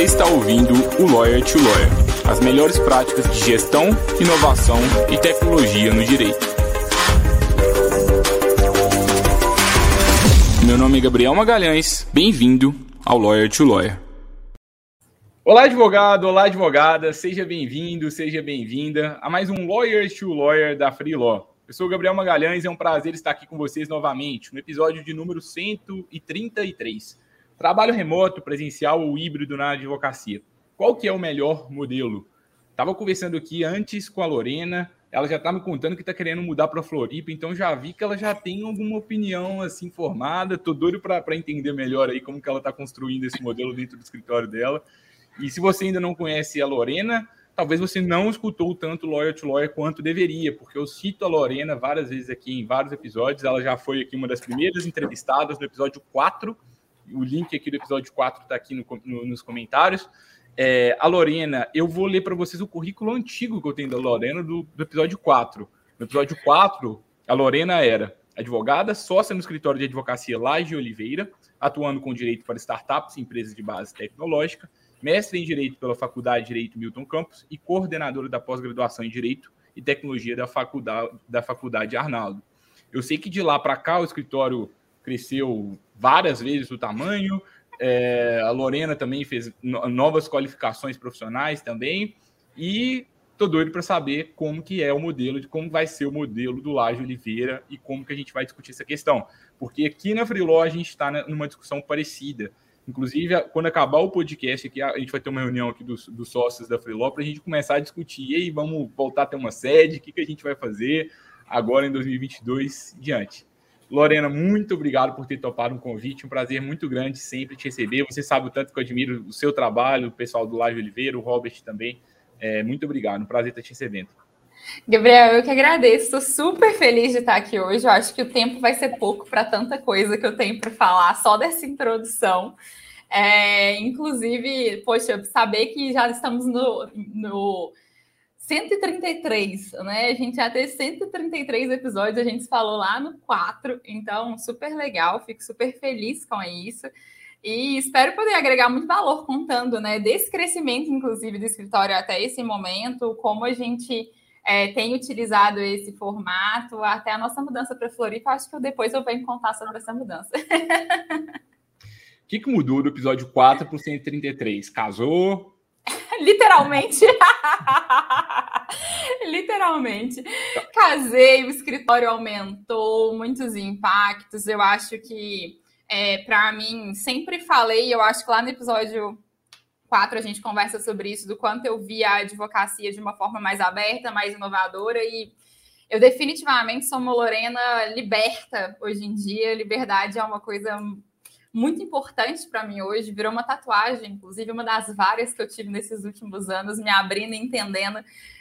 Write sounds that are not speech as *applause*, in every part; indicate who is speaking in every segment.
Speaker 1: Você está ouvindo o Lawyer to Lawyer, as melhores práticas de gestão, inovação e tecnologia no direito. Meu nome é Gabriel Magalhães, bem-vindo ao Lawyer to Lawyer. Olá, advogado, olá, advogada, seja bem-vindo, seja bem-vinda a mais um Lawyer to Lawyer da Free Law. Eu sou o Gabriel Magalhães é um prazer estar aqui com vocês novamente no episódio de número 133. Trabalho remoto, presencial ou híbrido na advocacia. Qual que é o melhor modelo? Estava conversando aqui antes com a Lorena, ela já está me contando que está querendo mudar para Floripa, então já vi que ela já tem alguma opinião assim formada. Tô doido para entender melhor aí como que ela está construindo esse modelo dentro do escritório dela. E se você ainda não conhece a Lorena, talvez você não escutou tanto Lawyer to Lawyer quanto deveria, porque eu cito a Lorena várias vezes aqui em vários episódios. Ela já foi aqui uma das primeiras entrevistadas no episódio 4. O link aqui do episódio 4 está aqui no, no, nos comentários. É, a Lorena, eu vou ler para vocês o currículo antigo que eu tenho da Lorena do, do episódio 4. No episódio 4, a Lorena era advogada, sócia no escritório de advocacia Laje Oliveira, atuando com direito para startups e empresas de base tecnológica mestre em Direito pela Faculdade de Direito Milton Campos e coordenadora da pós-graduação em Direito e Tecnologia da Faculdade, da Faculdade Arnaldo. Eu sei que de lá para cá o escritório cresceu várias vezes o tamanho, é, a Lorena também fez novas qualificações profissionais também, e tô doido para saber como que é o modelo, de como vai ser o modelo do Laje Oliveira e como que a gente vai discutir essa questão. Porque aqui na Freeló a gente está numa discussão parecida. Inclusive, quando acabar o podcast aqui, a gente vai ter uma reunião aqui dos, dos sócios da Freeló para a gente começar a discutir. E aí, vamos voltar a ter uma sede? O que, que a gente vai fazer agora em 2022 e diante? Lorena, muito obrigado por ter topado um convite. Um prazer muito grande sempre te receber. Você sabe o tanto que eu admiro o seu trabalho, o pessoal do Live Oliveira, o Robert também. É, muito obrigado. Um prazer estar te recebendo.
Speaker 2: Gabriel, eu que agradeço. Estou super feliz de estar aqui hoje. Eu acho que o tempo vai ser pouco para tanta coisa que eu tenho para falar só dessa introdução. É, inclusive, poxa, saber que já estamos no, no 133, né? A gente já teve 133 episódios, a gente falou lá no 4, então super legal, fico super feliz com isso. E espero poder agregar muito valor contando, né, desse crescimento, inclusive, do escritório até esse momento, como a gente é, tem utilizado esse formato, até a nossa mudança para Floripa. Acho que depois eu venho contar sobre essa mudança. *laughs*
Speaker 1: O que, que mudou do episódio 4 para o 133? Casou? *laughs*
Speaker 2: Literalmente. *laughs* Literalmente. Casei, o escritório aumentou, muitos impactos. Eu acho que, é, para mim, sempre falei, eu acho que lá no episódio 4 a gente conversa sobre isso, do quanto eu vi a advocacia de uma forma mais aberta, mais inovadora e eu definitivamente sou uma Lorena liberta hoje em dia. Liberdade é uma coisa muito importante para mim hoje, virou uma tatuagem, inclusive uma das várias que eu tive nesses últimos anos, me abrindo e entendendo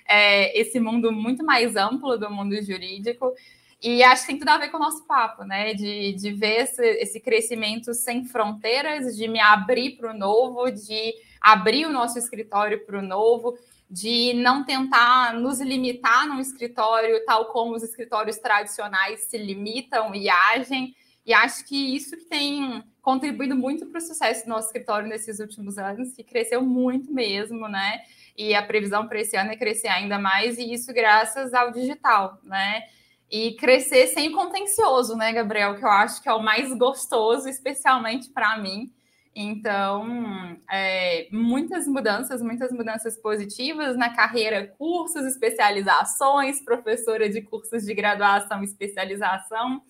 Speaker 2: é, esse mundo muito mais amplo do mundo jurídico. E acho que tem tudo a ver com o nosso papo, né? De, de ver esse, esse crescimento sem fronteiras, de me abrir para o novo, de abrir o nosso escritório para o novo, de não tentar nos limitar num escritório tal como os escritórios tradicionais se limitam e agem. E acho que isso que tem contribuído muito para o sucesso do nosso escritório nesses últimos anos, que cresceu muito mesmo, né? E a previsão para esse ano é crescer ainda mais, e isso graças ao digital, né? E crescer sem contencioso, né, Gabriel? Que eu acho que é o mais gostoso, especialmente para mim então, é, muitas mudanças, muitas mudanças positivas na carreira, cursos, especializações, professora de cursos de graduação especialização,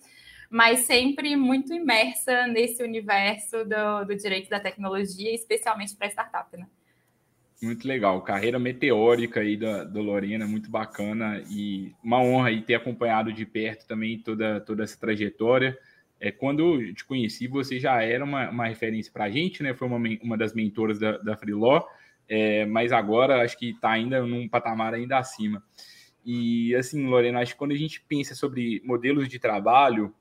Speaker 2: mas sempre muito imersa nesse universo do, do direito da tecnologia, especialmente para startup, né?
Speaker 1: Muito legal, carreira meteórica aí da, da Lorena, muito bacana e uma honra aí ter acompanhado de perto também toda, toda essa trajetória. É, quando te conheci, você já era uma, uma referência para a gente, né? Foi uma, uma das mentoras da, da Freeló, é, mas agora acho que está ainda num patamar ainda acima. E assim, Lorena, acho que quando a gente pensa sobre modelos de trabalho,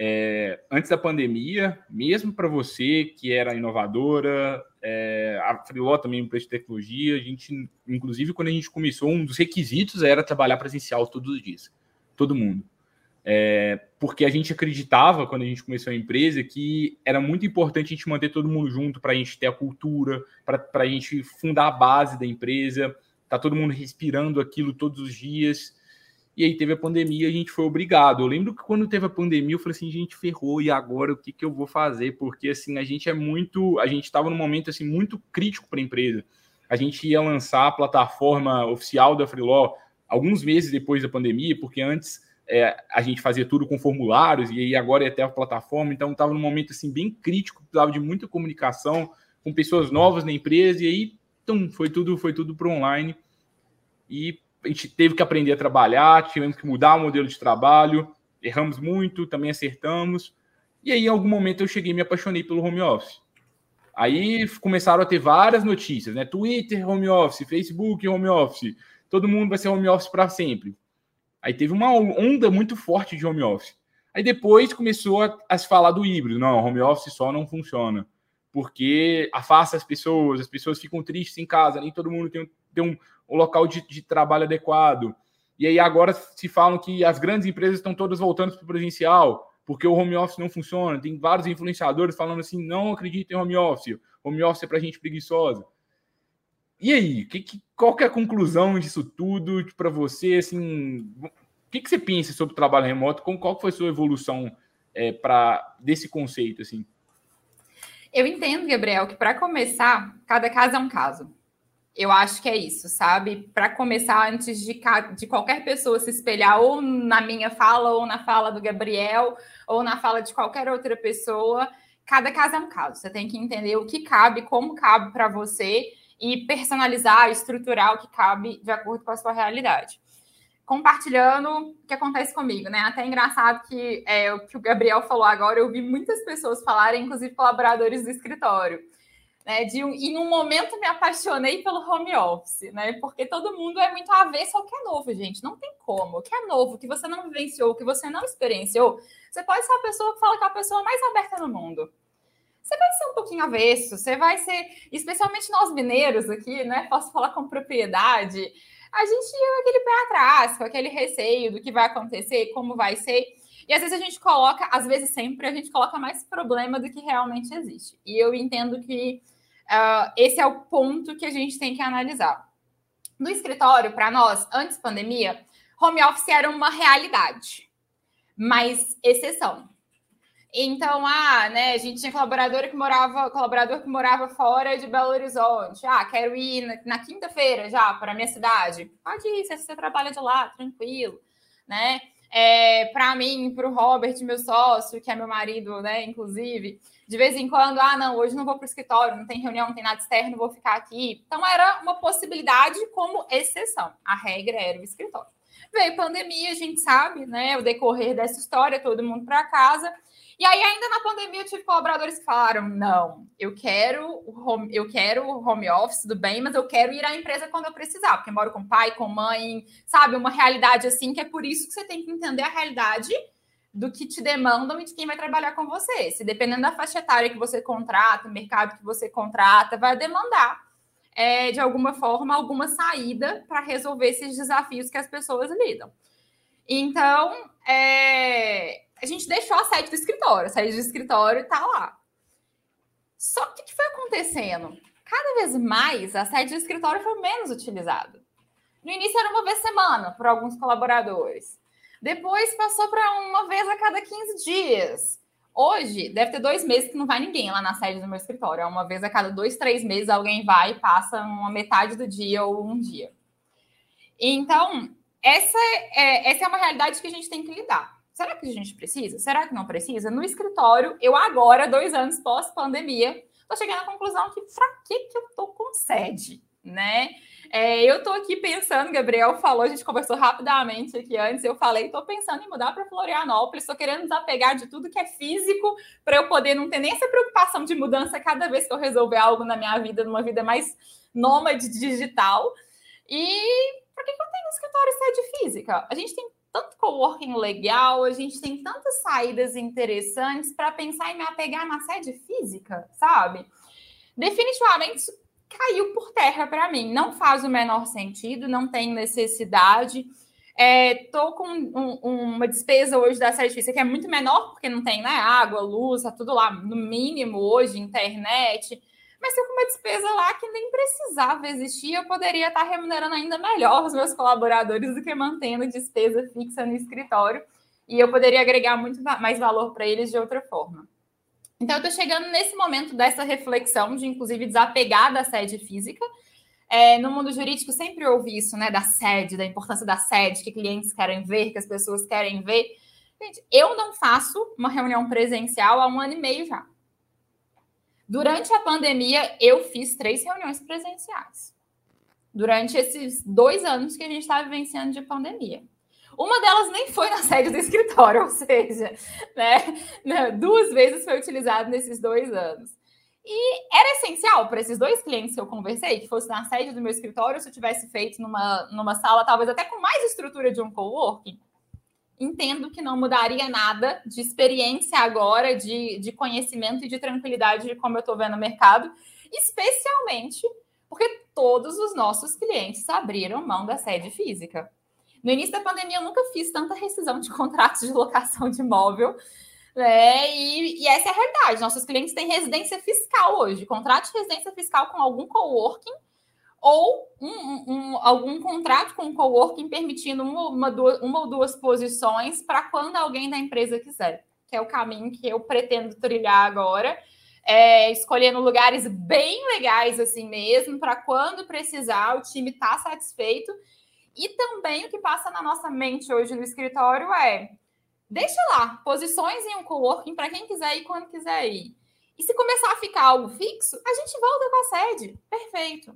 Speaker 1: é, antes da pandemia, mesmo para você que era inovadora, é, a Freeló também empresa de tecnologia, a gente, inclusive, quando a gente começou, um dos requisitos era trabalhar presencial todos os dias, todo mundo. É, porque a gente acreditava, quando a gente começou a empresa, que era muito importante a gente manter todo mundo junto para a gente ter a cultura, para a gente fundar a base da empresa, tá todo mundo respirando aquilo todos os dias. E aí teve a pandemia, a gente foi obrigado. Eu lembro que quando teve a pandemia, eu falei assim, gente, ferrou, e agora o que, que eu vou fazer? Porque assim, a gente é muito, a gente estava num momento assim muito crítico para a empresa. A gente ia lançar a plataforma oficial da Freeló alguns meses depois da pandemia, porque antes é, a gente fazia tudo com formulários, e aí agora é até a plataforma, então estava num momento assim bem crítico, precisava de muita comunicação com pessoas novas na empresa, e aí então, foi tudo foi tudo para online. E a gente teve que aprender a trabalhar, tivemos que mudar o modelo de trabalho, erramos muito, também acertamos. E aí, em algum momento, eu cheguei e me apaixonei pelo home office. Aí começaram a ter várias notícias, né? Twitter, home office, Facebook, home office. Todo mundo vai ser home office para sempre. Aí teve uma onda muito forte de home office. Aí depois começou a, a, se falar do híbrido. Não, home office só não funciona. Porque afasta as pessoas, as pessoas ficam tristes em casa, nem todo mundo tem, tem um, um local de, de trabalho adequado. E aí agora se falam que as grandes empresas estão todas voltando para o presencial, porque o home office não funciona. Tem vários influenciadores falando assim: não acredito em home office, home office é para gente preguiçosa. E aí, que, que, qual que é a conclusão disso tudo para você? Assim, o que, que você pensa sobre o trabalho remoto? Com, qual foi a sua evolução é, para desse conceito? Assim?
Speaker 2: Eu entendo, Gabriel, que para começar, cada caso é um caso. Eu acho que é isso, sabe? Para começar, antes de, de qualquer pessoa se espelhar ou na minha fala, ou na fala do Gabriel, ou na fala de qualquer outra pessoa, cada caso é um caso. Você tem que entender o que cabe, como cabe para você e personalizar, estruturar o que cabe de acordo com a sua realidade. Compartilhando o que acontece comigo, né? Até engraçado que é, o que o Gabriel falou agora, eu vi muitas pessoas falarem, inclusive colaboradores do escritório. Né, de em um momento me apaixonei pelo home office, né? Porque todo mundo é muito avesso ao que é novo, gente. Não tem como. O que é novo, que você não vivenciou, que você não experienciou, você pode ser a pessoa que fala que é a pessoa mais aberta no mundo você vai ser um pouquinho avesso, você vai ser, especialmente nós mineiros aqui, né? Posso falar com propriedade. A gente ia aquele pé atrás, com aquele receio do que vai acontecer, como vai ser. E às vezes a gente coloca, às vezes sempre, a gente coloca mais problema do que realmente existe. E eu entendo que uh, esse é o ponto que a gente tem que analisar. No escritório, para nós, antes pandemia, home office era uma realidade, mas exceção. Então, ah, né, a gente tinha colaborador que morava, colaborador que morava fora de Belo Horizonte. Ah, quero ir na, na quinta-feira já para minha cidade. Pode ir, se você trabalha de lá, tranquilo, né? É, para mim, para o Robert, meu sócio, que é meu marido, né, inclusive, de vez em quando, ah, não, hoje não vou para o escritório, não tem reunião, não tem nada externo, vou ficar aqui. Então, era uma possibilidade como exceção. A regra era o escritório. Veio pandemia, a gente sabe, né, o decorrer dessa história, todo mundo para casa. E aí, ainda na pandemia, eu tive colaboradores que falaram: não, eu quero home, eu quero home office, tudo bem, mas eu quero ir à empresa quando eu precisar, porque eu moro com pai, com mãe, sabe? Uma realidade assim, que é por isso que você tem que entender a realidade do que te demandam e de quem vai trabalhar com você. Se dependendo da faixa etária que você contrata, mercado que você contrata, vai demandar. É, de alguma forma, alguma saída para resolver esses desafios que as pessoas lidam. Então, é, a gente deixou a sede do escritório, a sede do escritório está lá. Só que o que foi acontecendo? Cada vez mais a sede do escritório foi menos utilizada. No início era uma vez semana por alguns colaboradores. Depois passou para uma vez a cada 15 dias. Hoje, deve ter dois meses que não vai ninguém lá na sede do meu escritório. É uma vez a cada dois, três meses alguém vai e passa uma metade do dia ou um dia. Então, essa é, essa é uma realidade que a gente tem que lidar. Será que a gente precisa? Será que não precisa? No escritório, eu agora, dois anos pós-pandemia, tô chegando à conclusão que para que, que eu tô com sede, né? É, eu tô aqui pensando, Gabriel falou, a gente conversou rapidamente aqui antes, eu falei, tô pensando em mudar para Florianópolis, tô querendo desapegar de tudo que é físico para eu poder não ter nem essa preocupação de mudança cada vez que eu resolver algo na minha vida, numa vida mais nômade digital. E por que, que eu tenho um escritório sede física? A gente tem tanto coworking legal, a gente tem tantas saídas interessantes para pensar em me apegar na sede física, sabe? Definitivamente caiu por terra para mim. Não faz o menor sentido, não tem necessidade. Estou é, com um, uma despesa hoje da série física que é muito menor, porque não tem né, água, luz, tá tudo lá no mínimo hoje, internet. Mas estou com uma despesa lá que nem precisava existir, eu poderia estar remunerando ainda melhor os meus colaboradores do que mantendo despesa fixa no escritório. E eu poderia agregar muito mais valor para eles de outra forma. Então, eu estou chegando nesse momento dessa reflexão de, inclusive, desapegar da sede física é, no mundo jurídico sempre ouvi isso, né? Da sede, da importância da sede, que clientes querem ver, que as pessoas querem ver. Gente, eu não faço uma reunião presencial há um ano e meio já. Durante a pandemia, eu fiz três reuniões presenciais. Durante esses dois anos que a gente está vivenciando de pandemia. Uma delas nem foi na sede do escritório, *laughs* ou seja, né, duas vezes foi utilizado nesses dois anos. E era essencial para esses dois clientes que eu conversei, que fosse na sede do meu escritório, se eu tivesse feito numa, numa sala, talvez até com mais estrutura de um coworking. Entendo que não mudaria nada de experiência agora, de, de conhecimento e de tranquilidade de como eu estou vendo o mercado, especialmente porque todos os nossos clientes abriram mão da sede física. No início da pandemia, eu nunca fiz tanta rescisão de *laughs* contratos de locação de imóvel né? E, e, essa é a realidade. Nossos clientes têm residência fiscal hoje, contrato de residência fiscal com algum coworking ou um, um, algum contrato com um coworking permitindo uma, uma, duas, uma ou duas posições para quando alguém da empresa quiser, que é o caminho que eu pretendo trilhar agora. É, escolhendo lugares bem legais assim mesmo, para quando precisar, o time está satisfeito. E também o que passa na nossa mente hoje no escritório é Deixa lá, posições em um coworking para quem quiser ir quando quiser ir. E se começar a ficar algo fixo, a gente volta com a sede. Perfeito.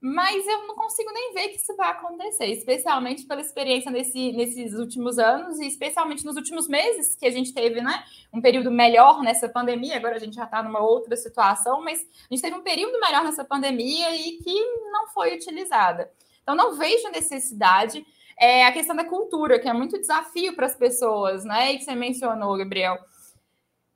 Speaker 2: Mas eu não consigo nem ver que isso vai acontecer, especialmente pela experiência nesse, nesses últimos anos e especialmente nos últimos meses que a gente teve, né? Um período melhor nessa pandemia. Agora a gente já está numa outra situação, mas a gente teve um período melhor nessa pandemia e que não foi utilizada. Então, não vejo necessidade é a questão da cultura, que é muito desafio para as pessoas, né? E que você mencionou, Gabriel.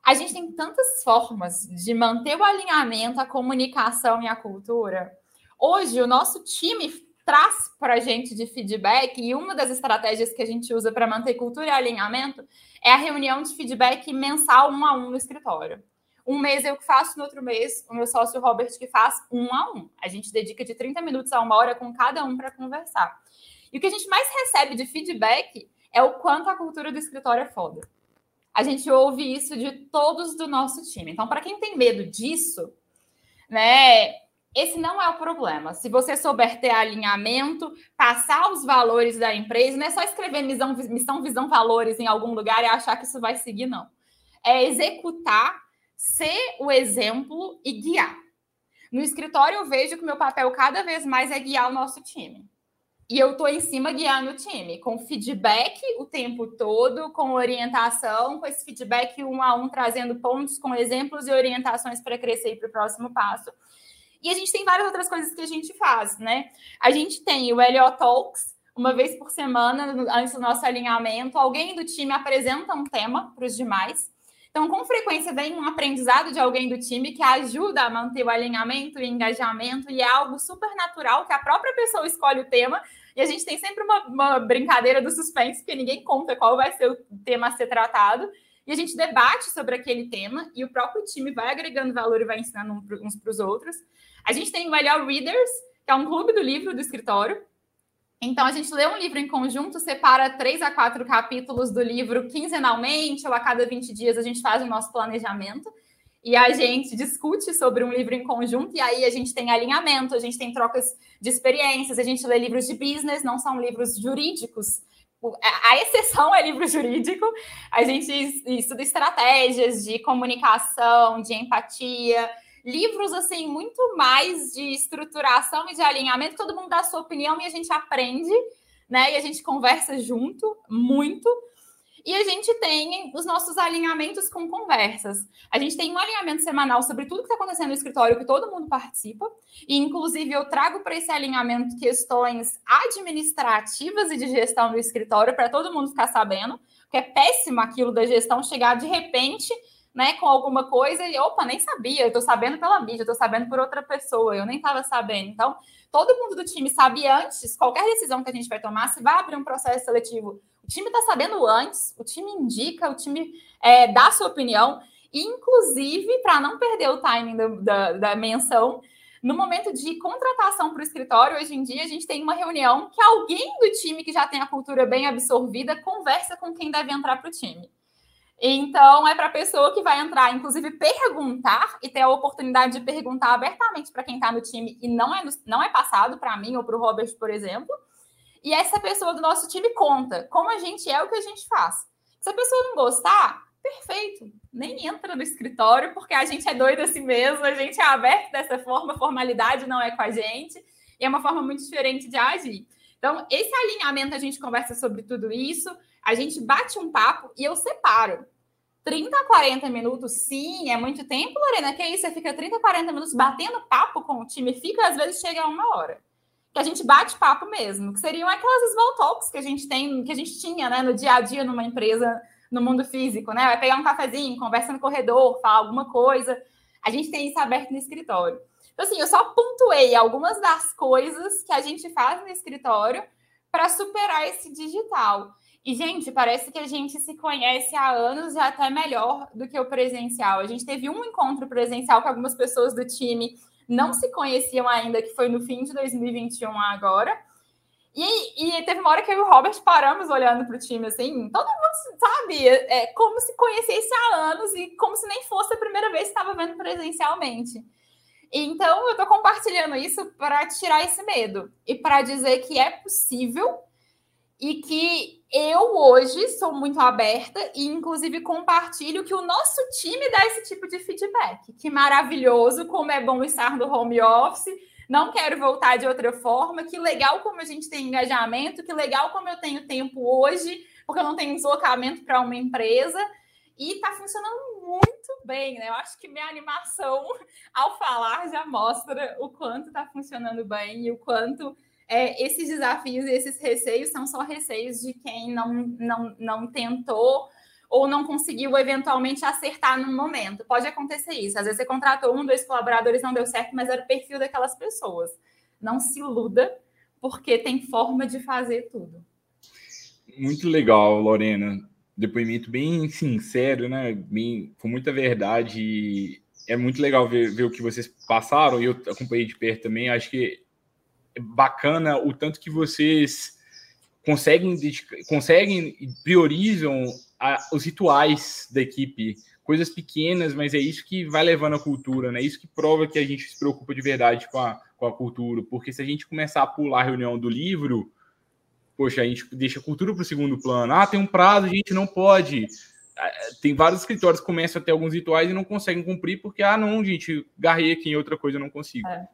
Speaker 2: A gente tem tantas formas de manter o alinhamento, a comunicação e a cultura. Hoje, o nosso time traz para a gente de feedback, e uma das estratégias que a gente usa para manter cultura e alinhamento é a reunião de feedback mensal um a um no escritório. Um mês eu que faço, no outro mês o meu sócio Robert que faz um a um. A gente dedica de 30 minutos a uma hora com cada um para conversar. E o que a gente mais recebe de feedback é o quanto a cultura do escritório é foda. A gente ouve isso de todos do nosso time. Então, para quem tem medo disso, né, esse não é o problema. Se você souber ter alinhamento, passar os valores da empresa, não é só escrever missão, missão visão, valores em algum lugar e achar que isso vai seguir, não. É executar, ser o exemplo e guiar. No escritório, eu vejo que meu papel cada vez mais é guiar o nosso time. E eu tô em cima guiando o time, com feedback o tempo todo, com orientação, com esse feedback um a um, trazendo pontos com exemplos e orientações para crescer para o próximo passo. E a gente tem várias outras coisas que a gente faz, né? A gente tem o Helio Talks, uma vez por semana, antes do nosso alinhamento, alguém do time apresenta um tema para os demais. Então, com frequência, vem um aprendizado de alguém do time que ajuda a manter o alinhamento e engajamento, e é algo super natural que a própria pessoa escolhe o tema. E a gente tem sempre uma, uma brincadeira do suspense, porque ninguém conta qual vai ser o tema a ser tratado. E a gente debate sobre aquele tema, e o próprio time vai agregando valor e vai ensinando uns para os outros. A gente tem o Melhor Readers, que é um clube do livro do escritório, então, a gente lê um livro em conjunto, separa três a quatro capítulos do livro quinzenalmente, ou a cada 20 dias a gente faz o nosso planejamento. E a gente discute sobre um livro em conjunto, e aí a gente tem alinhamento, a gente tem trocas de experiências, a gente lê livros de business, não são livros jurídicos. A exceção é livro jurídico. A gente estuda estratégias de comunicação, de empatia, livros assim muito mais de estruturação e de alinhamento, todo mundo dá a sua opinião e a gente aprende, né? E a gente conversa junto muito. E a gente tem os nossos alinhamentos com conversas. A gente tem um alinhamento semanal sobre tudo que está acontecendo no escritório, que todo mundo participa. E, inclusive, eu trago para esse alinhamento questões administrativas e de gestão do escritório, para todo mundo ficar sabendo, porque é péssimo aquilo da gestão chegar de repente né, com alguma coisa e, opa, nem sabia, eu tô sabendo pela mídia, eu tô sabendo por outra pessoa, eu nem estava sabendo. Então, todo mundo do time sabe antes, qualquer decisão que a gente vai tomar, se vai abrir um processo seletivo, o time está sabendo antes, o time indica, o time é, dá sua opinião, inclusive, para não perder o timing da, da, da menção, no momento de contratação para o escritório, hoje em dia, a gente tem uma reunião que alguém do time que já tem a cultura bem absorvida conversa com quem deve entrar para o time. Então, é para a pessoa que vai entrar, inclusive, perguntar e ter a oportunidade de perguntar abertamente para quem está no time e não é, não é passado para mim ou para o Robert, por exemplo. E essa pessoa do nosso time conta como a gente é o que a gente faz. Se a pessoa não gostar, perfeito, nem entra no escritório, porque a gente é doido assim mesmo, a gente é aberto dessa forma, formalidade não é com a gente, e é uma forma muito diferente de agir. Então, esse alinhamento, a gente conversa sobre tudo isso, a gente bate um papo e eu separo. 30 a 40 minutos, sim, é muito tempo, Lorena. Que isso? Você fica 30 a 40 minutos batendo papo com o time, fica, às vezes chega a uma hora. Que a gente bate papo mesmo, que seriam aquelas small talks que a gente tem, que a gente tinha, né, no dia a dia numa empresa no mundo físico, né? Vai pegar um cafezinho, conversa no corredor, fala alguma coisa. A gente tem isso aberto no escritório. Então, assim, eu só pontuei algumas das coisas que a gente faz no escritório para superar esse digital. E, gente, parece que a gente se conhece há anos e até melhor do que o presencial. A gente teve um encontro presencial com algumas pessoas do time não se conheciam ainda, que foi no fim de 2021 agora. E, e teve uma hora que eu e o Robert paramos olhando para o time, assim, todo mundo, sabe, é, como se conhecesse há anos e como se nem fosse a primeira vez que estava vendo presencialmente. Então, eu estou compartilhando isso para tirar esse medo e para dizer que é possível e que eu hoje sou muito aberta e, inclusive, compartilho que o nosso time dá esse tipo de feedback. Que maravilhoso, como é bom estar no home office, não quero voltar de outra forma, que legal como a gente tem engajamento, que legal como eu tenho tempo hoje, porque eu não tenho deslocamento para uma empresa. E está funcionando muito bem, né? Eu acho que minha animação *laughs* ao falar já mostra o quanto está funcionando bem e o quanto é, esses desafios e esses receios são só receios de quem não, não, não tentou ou não conseguiu eventualmente acertar no momento. Pode acontecer isso. Às vezes você contratou um, dois colaboradores, não deu certo, mas era o perfil daquelas pessoas. Não se iluda, porque tem forma de fazer tudo.
Speaker 1: Muito legal, Lorena. Depoimento bem sincero, né? Bem, com muita verdade. É muito legal ver, ver o que vocês passaram, e eu acompanhei de perto também. Acho que bacana o tanto que vocês conseguem, conseguem priorizam a, os rituais da equipe, coisas pequenas, mas é isso que vai levando a cultura, né? Isso que prova que a gente se preocupa de verdade com a, com a cultura, porque se a gente começar a pular a reunião do livro, poxa, a gente deixa a cultura para o segundo plano. Ah, tem um prazo, a gente não pode. Ah, tem vários escritórios que começam a ter alguns rituais e não conseguem cumprir porque, ah, não, gente, garrei aqui em outra coisa, não consigo. É.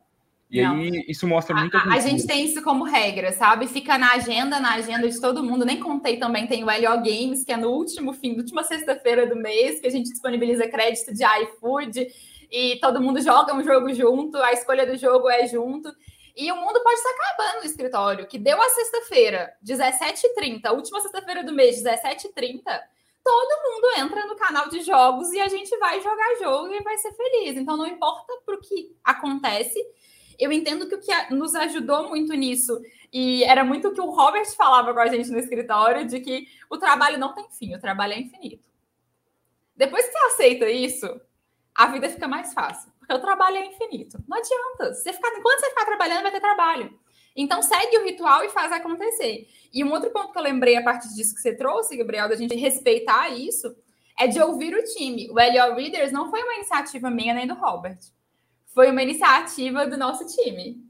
Speaker 1: E não. aí isso mostra muito.
Speaker 2: A, a, gente tem isso como regra, sabe? Fica na agenda, na agenda de todo mundo. Nem contei também, tem o LO Games, que é no último fim, na última sexta-feira do mês, que a gente disponibiliza crédito de iFood e todo mundo joga um jogo junto, a escolha do jogo é junto. E o mundo pode estar acabando no escritório, que deu a sexta-feira, 17h30, última sexta-feira do mês, 17h30 todo mundo entra no canal de jogos e a gente vai jogar jogo e vai ser feliz. Então, não importa para o que acontece, eu entendo que o que nos ajudou muito nisso, e era muito o que o Robert falava com a gente no escritório, de que o trabalho não tem fim, o trabalho é infinito. Depois que você aceita isso, a vida fica mais fácil, porque o trabalho é infinito. Não adianta. Você ficar, enquanto você ficar trabalhando, vai ter trabalho. Então, segue o ritual e faz acontecer. E um outro ponto que eu lembrei a partir disso que você trouxe, Gabriel, da gente respeitar isso, é de ouvir o time. O LO Readers não foi uma iniciativa minha nem do Robert foi uma iniciativa do nosso time.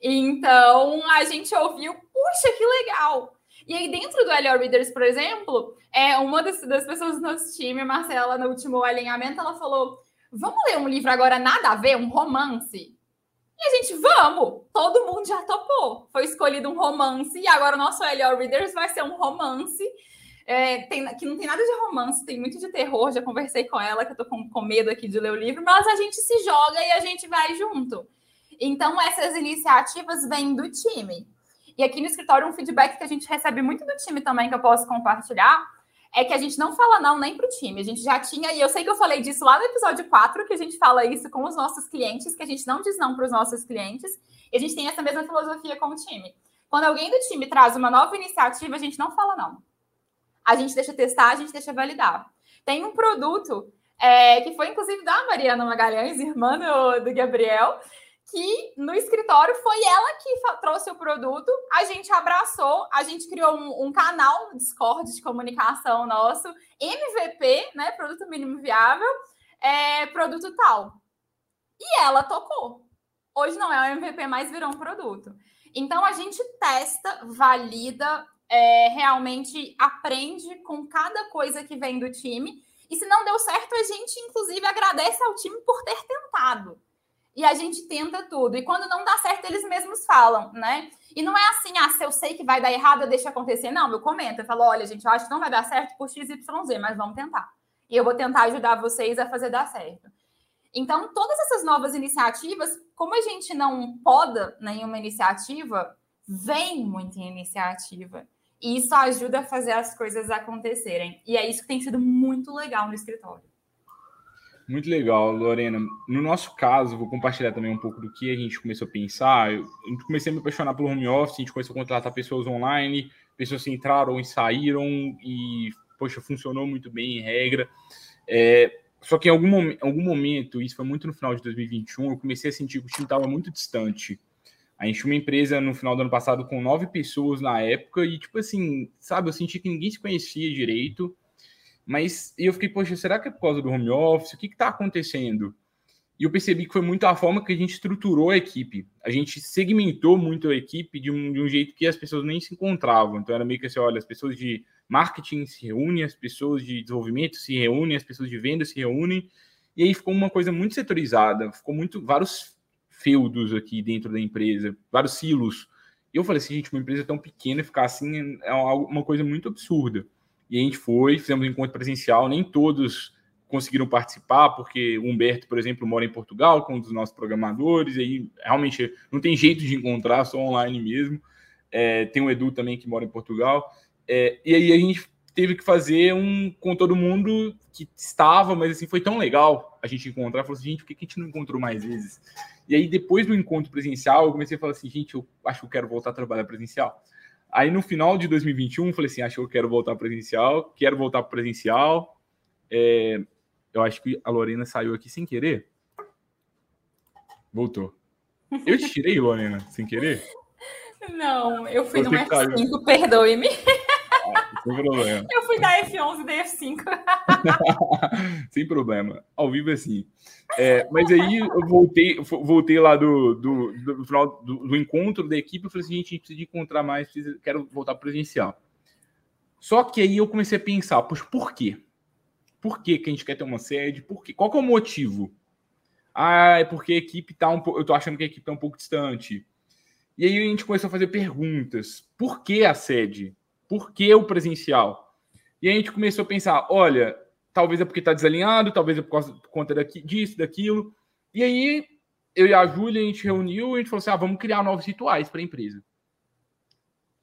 Speaker 2: Então, a gente ouviu, puxa, que legal! E aí, dentro do LO Readers, por exemplo, é, uma das, das pessoas do nosso time, a Marcela, no último alinhamento, ela falou: vamos ler um livro agora nada a ver, um romance? E a gente, vamos! Todo mundo já topou. Foi escolhido um romance, e agora o nosso LO Readers vai ser um romance é, tem, que não tem nada de romance, tem muito de terror. Já conversei com ela, que eu tô com, com medo aqui de ler o livro, mas a gente se joga e a gente vai junto. Então, essas iniciativas vêm do time. E aqui no escritório, um feedback que a gente recebe muito do time também, que eu posso compartilhar, é que a gente não fala não nem para o time. A gente já tinha, e eu sei que eu falei disso lá no episódio 4, que a gente fala isso com os nossos clientes, que a gente não diz não para os nossos clientes, e a gente tem essa mesma filosofia com o time. Quando alguém do time traz uma nova iniciativa, a gente não fala não. A gente deixa testar, a gente deixa validar. Tem um produto é, que foi inclusive da Mariana Magalhães, irmã do, do Gabriel, que no escritório foi ela que trouxe o produto, a gente abraçou, a gente criou um, um, canal no Discord de comunicação nosso, MVP, né, produto mínimo viável, é, produto tal. E ela tocou. Hoje não é o MVP, mas virou um produto. Então a gente testa, valida, é, realmente aprende com cada coisa que vem do time. E se não deu certo, a gente inclusive agradece ao time por ter tentado e a gente tenta tudo. E quando não dá certo, eles mesmos falam, né? E não é assim, ah, se eu sei que vai dar errado, eu deixo acontecer. Não, eu comento, eu falo, olha, gente, eu acho que não vai dar certo por XYZ, mas vamos tentar. E eu vou tentar ajudar vocês a fazer dar certo. Então, todas essas novas iniciativas, como a gente não poda nenhuma iniciativa, vem muita iniciativa. E isso ajuda a fazer as coisas acontecerem. E é isso que tem sido muito legal no escritório.
Speaker 1: Muito legal, Lorena. No nosso caso, vou compartilhar também um pouco do que a gente começou a pensar. Eu comecei a me apaixonar pelo home office, a gente começou a contratar pessoas online, pessoas que entraram e saíram, e, poxa, funcionou muito bem em regra. É, só que em algum, algum momento, isso foi muito no final de 2021, eu comecei a sentir que o time estava muito distante. A gente tinha uma empresa no final do ano passado com nove pessoas na época, e, tipo assim, sabe, eu senti que ninguém se conhecia direito mas eu fiquei, poxa, será que é por causa do home office? O que está acontecendo? E eu percebi que foi muito a forma que a gente estruturou a equipe. A gente segmentou muito a equipe de um, de um jeito que as pessoas nem se encontravam. Então era meio que assim, olha, as pessoas de marketing se reúnem, as pessoas de desenvolvimento se reúnem, as pessoas de venda se reúnem. E aí ficou uma coisa muito setorizada, ficou muito vários feudos aqui dentro da empresa, vários silos. E eu falei assim, gente, uma empresa tão pequena ficar assim é uma coisa muito absurda. E a gente foi, fizemos um encontro presencial, nem todos conseguiram participar, porque o Humberto, por exemplo, mora em Portugal, com um dos nossos programadores, aí realmente não tem jeito de encontrar, só online mesmo. É, tem o Edu também que mora em Portugal. É, e aí a gente teve que fazer um com todo mundo que estava, mas assim, foi tão legal a gente encontrar. Falou assim, gente, por que a gente não encontrou mais vezes? E aí, depois do encontro presencial, eu comecei a falar assim, gente, eu acho que eu quero voltar a trabalhar presencial. Aí no final de 2021, falei assim: acho que eu quero voltar presencial, quero voltar presencial. É, eu acho que a Lorena saiu aqui sem querer. Voltou. Eu te tirei, Lorena, sem querer? *laughs*
Speaker 2: Não, eu fui Você no F5, perdoe-me. Sem problema. Eu fui da F11 e da F5. *laughs*
Speaker 1: Sem problema. Ao vivo é assim. É, mas aí eu voltei, voltei lá do, do, do final do, do, encontro da equipe. Eu falei assim: gente, a gente precisa encontrar mais, precisa, quero voltar presencial. Só que aí eu comecei a pensar: por quê? Por que, que a gente quer ter uma sede? Por quê? Qual que é o motivo? Ah, é porque a equipe tá um pouco. Eu tô achando que a equipe tá um pouco distante. E aí a gente começou a fazer perguntas. Por que a sede? Por que o presencial? E a gente começou a pensar: olha, talvez é porque está desalinhado, talvez é por, causa, por conta daqui, disso, daquilo. E aí, eu e a Júlia, a gente reuniu e a gente falou assim: ah, vamos criar novos rituais para a empresa.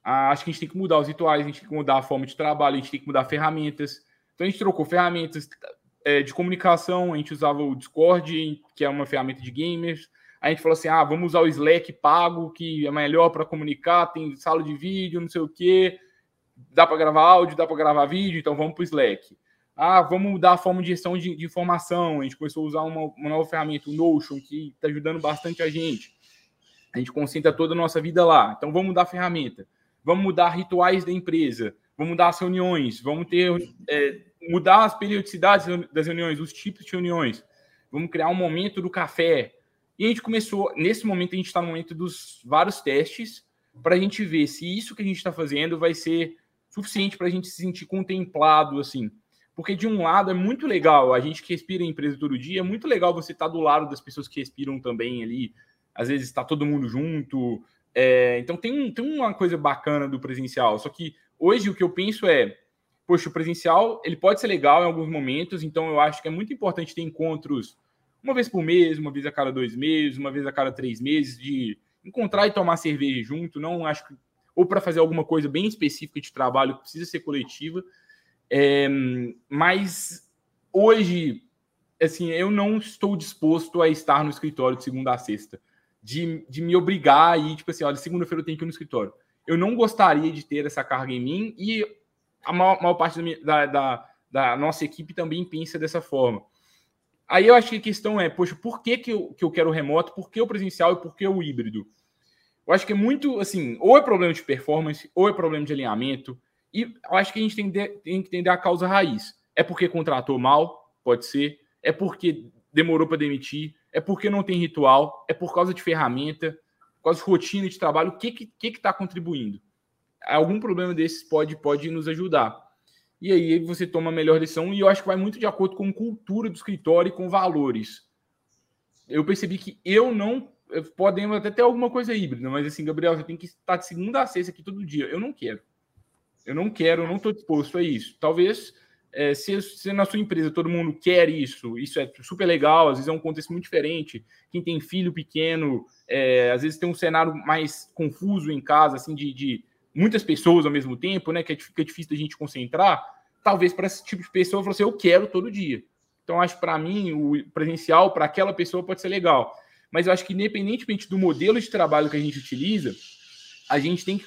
Speaker 1: Ah, acho que a gente tem que mudar os rituais, a gente tem que mudar a forma de trabalho, a gente tem que mudar ferramentas. Então a gente trocou ferramentas é, de comunicação, a gente usava o Discord, que é uma ferramenta de gamers. A gente falou assim: ah, vamos usar o Slack pago, que é melhor para comunicar, tem sala de vídeo, não sei o quê dá para gravar áudio, dá para gravar vídeo, então vamos para o Slack. Ah, vamos mudar a forma de gestão de, de, informação. A gente começou a usar uma, uma nova ferramenta, o Notion, que está ajudando bastante a gente. A gente concentra toda a nossa vida lá. Então vamos mudar a ferramenta. Vamos mudar rituais da empresa. Vamos mudar as reuniões. Vamos ter é, mudar as periodicidades das reuniões, os tipos de reuniões. Vamos criar um momento do café. E a gente começou, nesse momento, a gente está no momento dos vários testes para a gente ver se isso que a gente está fazendo vai ser suficiente para a gente se sentir contemplado, assim. Porque, de um lado, é muito legal, a gente que respira em empresa todo dia, é muito legal você estar tá do lado das pessoas que respiram também ali. Às vezes está todo mundo junto. É, então, tem, um, tem uma coisa bacana do presencial. Só que hoje o que eu penso é, poxa, o presencial ele pode ser legal em alguns momentos, então eu acho que é muito importante ter encontros uma vez por mês, uma vez a cada dois meses, uma vez a cada três meses, de encontrar e tomar cerveja junto. Não acho que ou para fazer alguma coisa bem específica de trabalho que precisa ser coletiva. É, mas hoje, assim, eu não estou disposto a estar no escritório de segunda a sexta. De, de me obrigar ir, tipo assim, olha, segunda-feira eu tenho que ir no escritório. Eu não gostaria de ter essa carga em mim e a maior, maior parte da, minha, da, da, da, nossa equipe também pensa dessa forma. Aí eu acho que a questão é, poxa, por que, que, eu, que eu quero remoto, por que o presencial e por que o híbrido? Eu acho que é muito, assim, ou é problema de performance, ou é problema de alinhamento, e eu acho que a gente tem, de, tem que entender a causa raiz. É porque contratou mal, pode ser, é porque demorou para demitir, é porque não tem ritual, é por causa de ferramenta, por causa de rotina de trabalho, o que que está contribuindo? Algum problema desses pode, pode nos ajudar. E aí você toma a melhor decisão, e eu acho que vai muito de acordo com cultura do escritório e com valores. Eu percebi que eu não. Podemos até ter alguma coisa híbrida, mas assim, Gabriel, você tem que estar de segunda a sexta aqui todo dia. Eu não quero. Eu não quero, eu não estou disposto a isso. Talvez é, se, se, na sua empresa todo mundo quer isso, isso é super legal, às vezes é um contexto muito diferente. Quem tem filho pequeno, é, às vezes tem um cenário mais confuso em casa, assim, de, de muitas pessoas ao mesmo tempo, né? Que é, fica difícil da gente concentrar. Talvez para esse tipo de pessoa, você assim, eu quero todo dia. Então, acho para mim, o presencial, para aquela pessoa, pode ser legal. Mas eu acho que, independentemente do modelo de trabalho que a gente utiliza, a gente tem que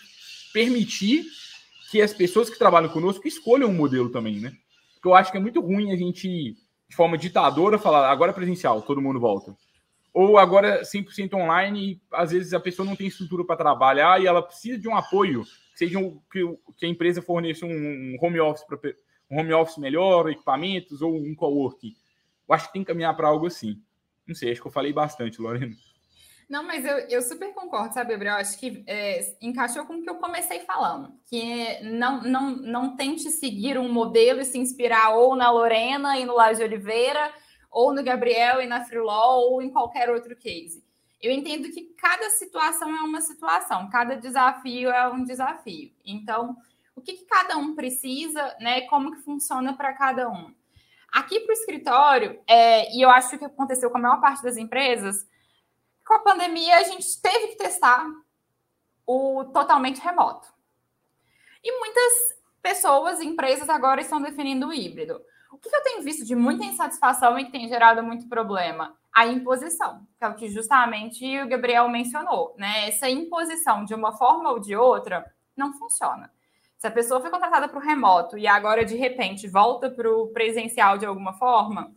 Speaker 1: permitir que as pessoas que trabalham conosco escolham um modelo também, né? Porque eu acho que é muito ruim a gente, de forma ditadora, falar agora é presencial, todo mundo volta. Ou agora 100% online e às vezes a pessoa não tem estrutura para trabalhar e ela precisa de um apoio, seja um, que, que, a empresa forneça um, home office um home office melhor, equipamentos ou um coworking. Eu acho que tem que caminhar para algo assim. Não sei, acho que eu falei bastante, Lorena.
Speaker 2: Não, mas eu, eu super concordo, sabe, Gabriel? Acho que é, encaixou com o que eu comecei falando, que não, não, não tente seguir um modelo e se inspirar ou na Lorena e no Laje Oliveira, ou no Gabriel e na Freelaw, ou em qualquer outro case. Eu entendo que cada situação é uma situação, cada desafio é um desafio. Então, o que, que cada um precisa, né? Como que funciona para cada um. Aqui para o escritório, é, e eu acho que aconteceu com a maior parte das empresas, com a pandemia, a gente teve que testar o totalmente remoto. E muitas pessoas e empresas agora estão definindo o híbrido. O que eu tenho visto de muita insatisfação e que tem gerado muito problema? A imposição, que é o que justamente o Gabriel mencionou, né? Essa imposição de uma forma ou de outra não funciona. Se a pessoa foi contratada para o remoto e agora de repente volta para o presencial de alguma forma,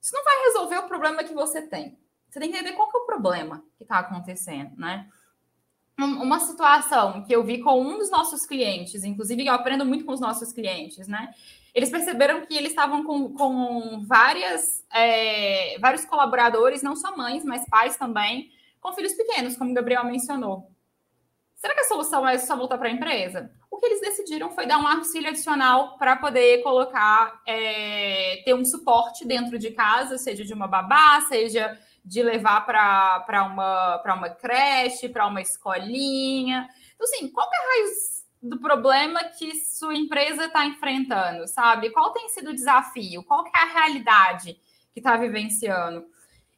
Speaker 2: isso não vai resolver o problema que você tem. Você tem que entender qual que é o problema que está acontecendo, né? Uma situação que eu vi com um dos nossos clientes, inclusive eu aprendo muito com os nossos clientes, né? Eles perceberam que eles estavam com, com várias, é, vários colaboradores, não só mães, mas pais também, com filhos pequenos, como o Gabriel mencionou. Será que a solução é só voltar para a empresa? Que eles decidiram foi dar um auxílio adicional para poder colocar, é, ter um suporte dentro de casa, seja de uma babá, seja de levar para uma, uma creche, para uma escolinha. Então, assim, qual é a raiz do problema que sua empresa está enfrentando, sabe? Qual tem sido o desafio? Qual é a realidade que está vivenciando?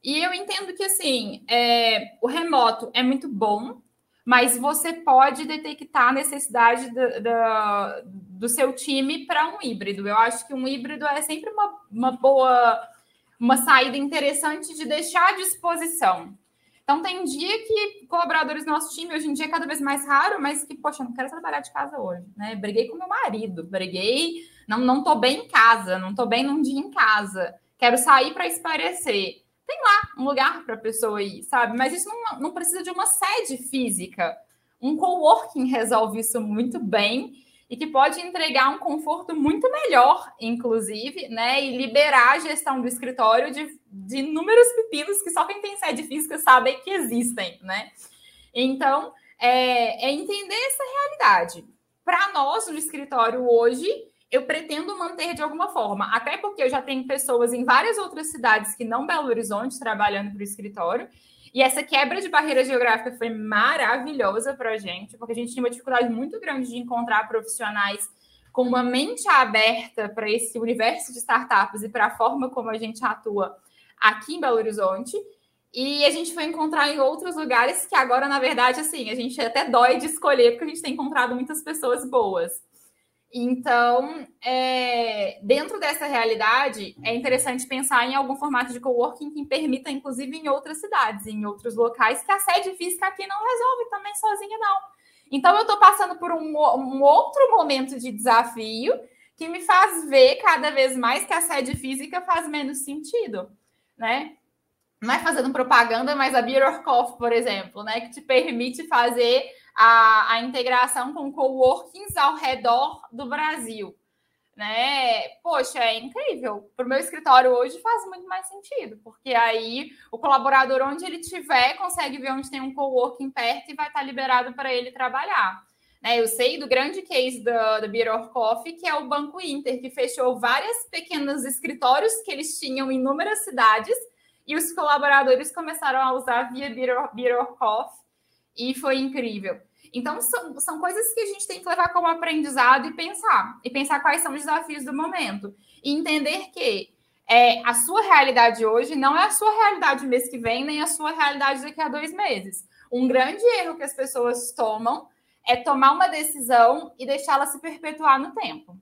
Speaker 2: E eu entendo que, assim, é, o remoto é muito bom, mas você pode detectar a necessidade do, do, do seu time para um híbrido. Eu acho que um híbrido é sempre uma, uma boa uma saída interessante de deixar à disposição. Então, tem dia que colaboradores do nosso time, hoje em dia é cada vez mais raro, mas que, poxa, não quero trabalhar de casa hoje, né? Briguei com meu marido, briguei, não, não tô bem em casa, não tô bem num dia em casa, quero sair para esparecer. Tem lá um lugar para a pessoa ir, sabe? Mas isso não, não precisa de uma sede física. Um coworking resolve isso muito bem e que pode entregar um conforto muito melhor, inclusive, né? E liberar a gestão do escritório de, de inúmeros pepinos que só quem tem sede física sabe que existem, né? Então, é, é entender essa realidade. Para nós, no escritório hoje, eu pretendo manter de alguma forma, até porque eu já tenho pessoas em várias outras cidades que não Belo Horizonte trabalhando para o escritório, e essa quebra de barreira geográfica foi maravilhosa para a gente, porque a gente tinha uma dificuldade muito grande de encontrar profissionais com uma mente aberta para esse universo de startups e para a forma como a gente atua aqui em Belo Horizonte. E a gente foi encontrar em outros lugares que agora, na verdade, assim, a gente até dói de escolher, porque a gente tem encontrado muitas pessoas boas. Então, é, dentro dessa realidade, é interessante pensar em algum formato de coworking que permita, inclusive, em outras cidades, em outros locais, que a sede física aqui não resolve também sozinha, não. Então, eu estou passando por um, um outro momento de desafio que me faz ver cada vez mais que a sede física faz menos sentido, né? Não é fazendo propaganda, mas a Beer Coffee, por exemplo, né? Que te permite fazer a, a integração com coworkings ao redor do Brasil. Né? Poxa, é incrível. Para o meu escritório hoje faz muito mais sentido, porque aí o colaborador, onde ele estiver, consegue ver onde tem um coworking perto e vai estar liberado para ele trabalhar. Né, eu sei do grande case da, da Coffee, que é o Banco Inter, que fechou vários pequenos escritórios que eles tinham em inúmeras cidades, e os colaboradores começaram a usar via Beer Coffee, e foi incrível. Então, são, são coisas que a gente tem que levar como aprendizado e pensar. E pensar quais são os desafios do momento. E entender que é, a sua realidade hoje não é a sua realidade mês que vem, nem a sua realidade daqui a dois meses. Um grande erro que as pessoas tomam é tomar uma decisão e deixá-la se perpetuar no tempo.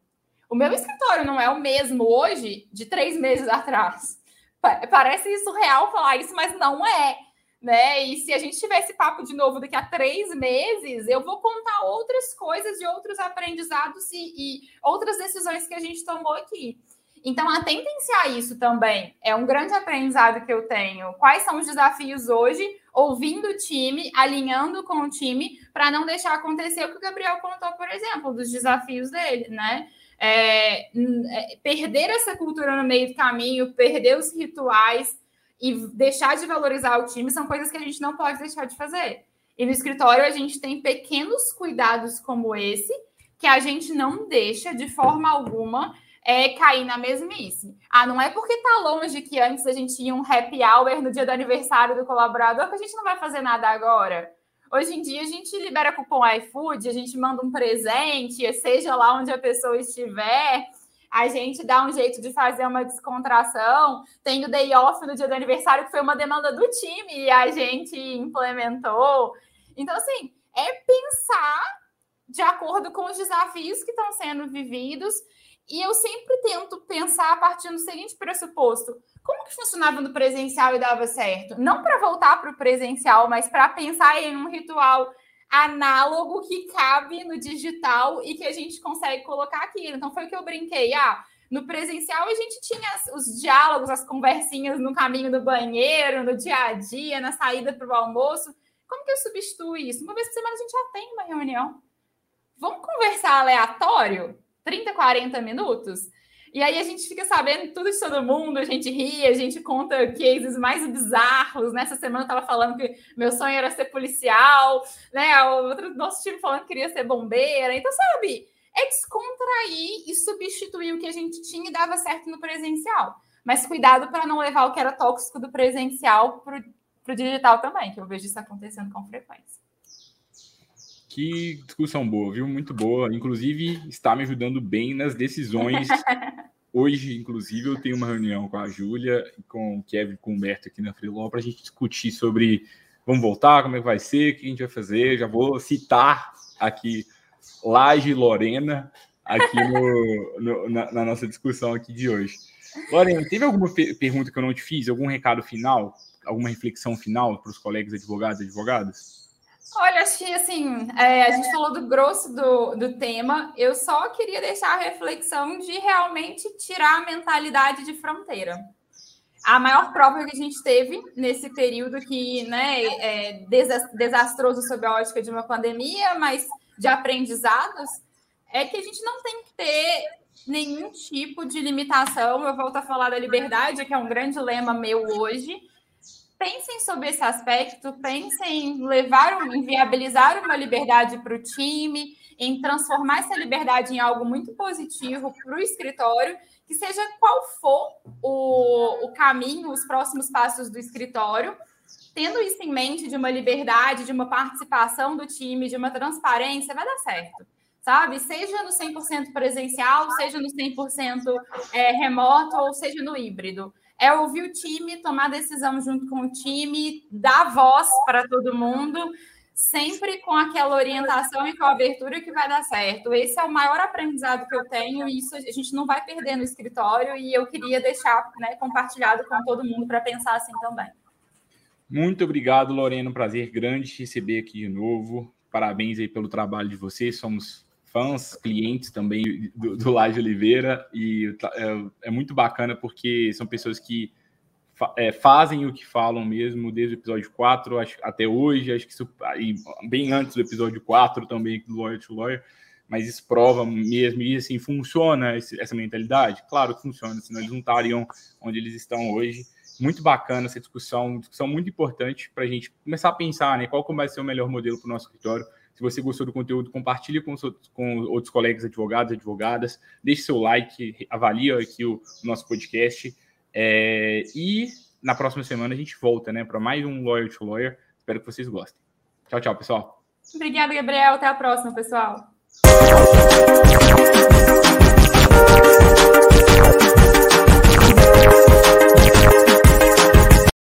Speaker 2: O meu escritório não é o mesmo hoje de três meses atrás. Parece surreal falar isso, mas não é né? E se a gente tiver esse papo de novo daqui a três meses, eu vou contar outras coisas de outros aprendizados e, e outras decisões que a gente tomou aqui. Então, atentem-se a isso também. É um grande aprendizado que eu tenho. Quais são os desafios hoje? Ouvindo o time, alinhando com o time, para não deixar acontecer o que o Gabriel contou, por exemplo, dos desafios dele, né? É, é, perder essa cultura no meio do caminho, perder os rituais, e deixar de valorizar o time são coisas que a gente não pode deixar de fazer. E no escritório a gente tem pequenos cuidados como esse que a gente não deixa de forma alguma é, cair na mesmice. Ah, não é porque tá longe que antes a gente tinha um happy hour no dia do aniversário do colaborador que a gente não vai fazer nada agora. Hoje em dia a gente libera cupom iFood, a gente manda um presente, seja lá onde a pessoa estiver a gente dá um jeito de fazer uma descontração. Tem o day off no dia do aniversário, que foi uma demanda do time e a gente implementou. Então, assim, é pensar de acordo com os desafios que estão sendo vividos. E eu sempre tento pensar a partir do seguinte pressuposto: como que funcionava no presencial e dava certo? Não para voltar para o presencial, mas para pensar em um ritual análogo que cabe no digital e que a gente consegue colocar aqui. Então foi o que eu brinquei. Ah, no presencial a gente tinha os diálogos, as conversinhas no caminho do banheiro, no dia a dia, na saída para o almoço. Como que eu substituo isso? Uma vez por semana a gente já tem uma reunião. Vamos conversar aleatório? 30, 40 minutos? E aí a gente fica sabendo tudo de todo mundo, a gente ri, a gente conta cases mais bizarros. Nessa semana eu estava falando que meu sonho era ser policial, né? O outro nosso time falando que queria ser bombeira. Então, sabe, é descontrair e substituir o que a gente tinha e dava certo no presencial. Mas cuidado para não levar o que era tóxico do presencial para o digital também, que eu vejo isso acontecendo com frequência.
Speaker 1: Que discussão boa, viu? Muito boa. Inclusive, está me ajudando bem nas decisões. *laughs* Hoje, inclusive, eu tenho uma reunião com a Júlia e com o Kevin com o Humberto aqui na Freeló para a gente discutir sobre vamos voltar, como é que vai ser, o que a gente vai fazer. Já vou citar aqui Laje Lorena aqui no, *laughs* no na, na, nossa discussão aqui de hoje. Lorena, teve alguma pergunta que eu não te fiz? Algum recado final? Alguma reflexão final para os colegas advogados e advogadas?
Speaker 2: Olha, acho que assim, é, a gente falou do grosso do, do tema. Eu só queria deixar a reflexão de realmente tirar a mentalidade de fronteira. A maior prova que a gente teve nesse período que né, é desastroso sob a ótica de uma pandemia, mas de aprendizados, é que a gente não tem que ter nenhum tipo de limitação. Eu volto a falar da liberdade, que é um grande lema meu hoje pensem sobre esse aspecto, pensem em levar, em viabilizar uma liberdade para o time, em transformar essa liberdade em algo muito positivo para o escritório, que seja qual for o, o caminho, os próximos passos do escritório, tendo isso em mente de uma liberdade, de uma participação do time, de uma transparência, vai dar certo. Sabe? Seja no 100% presencial, seja no 100% é, remoto, ou seja no híbrido é ouvir o time, tomar decisão junto com o time, dar voz para todo mundo, sempre com aquela orientação e com a abertura que vai dar certo. Esse é o maior aprendizado que eu tenho e isso a gente não vai perder no escritório e eu queria deixar né, compartilhado com todo mundo para pensar assim também.
Speaker 1: Muito obrigado, Lorena. Um prazer grande te receber aqui de novo. Parabéns aí pelo trabalho de vocês. Somos fãs, clientes também do, do Laje Oliveira e é, é muito bacana porque são pessoas que é, fazem o que falam mesmo desde o episódio 4 acho, até hoje, acho que isso, bem antes do episódio 4 também do Lawyer to Lawyer, mas isso prova mesmo, e assim, funciona esse, essa mentalidade? Claro que funciona, senão eles não estariam onde eles estão hoje. Muito bacana essa discussão, discussão muito importante para a gente começar a pensar né, qual vai ser o melhor modelo para o nosso escritório. Se você gostou do conteúdo, compartilhe com, com outros colegas advogados advogadas, deixe seu like, avalie aqui o, o nosso podcast. É, e na próxima semana a gente volta, né, para mais um Lawyer to Lawyer. Espero que vocês gostem. Tchau, tchau, pessoal.
Speaker 2: Obrigada, Gabriel. Até a próxima, pessoal.